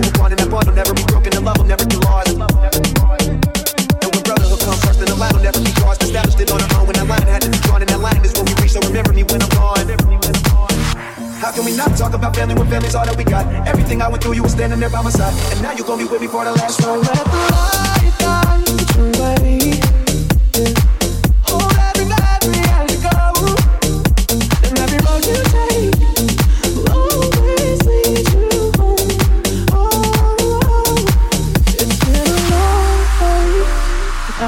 never broken. Love will never be lost. Brotherhood comes will never be. Established on our own when that line had to be drawn, that line is we reach. So remember me when I'm gone. How can we not talk about family when family's all that we got? Everything I went through, you were standing there by my side, and now you're gonna be with me for the last round.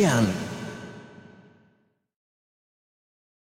Yeah.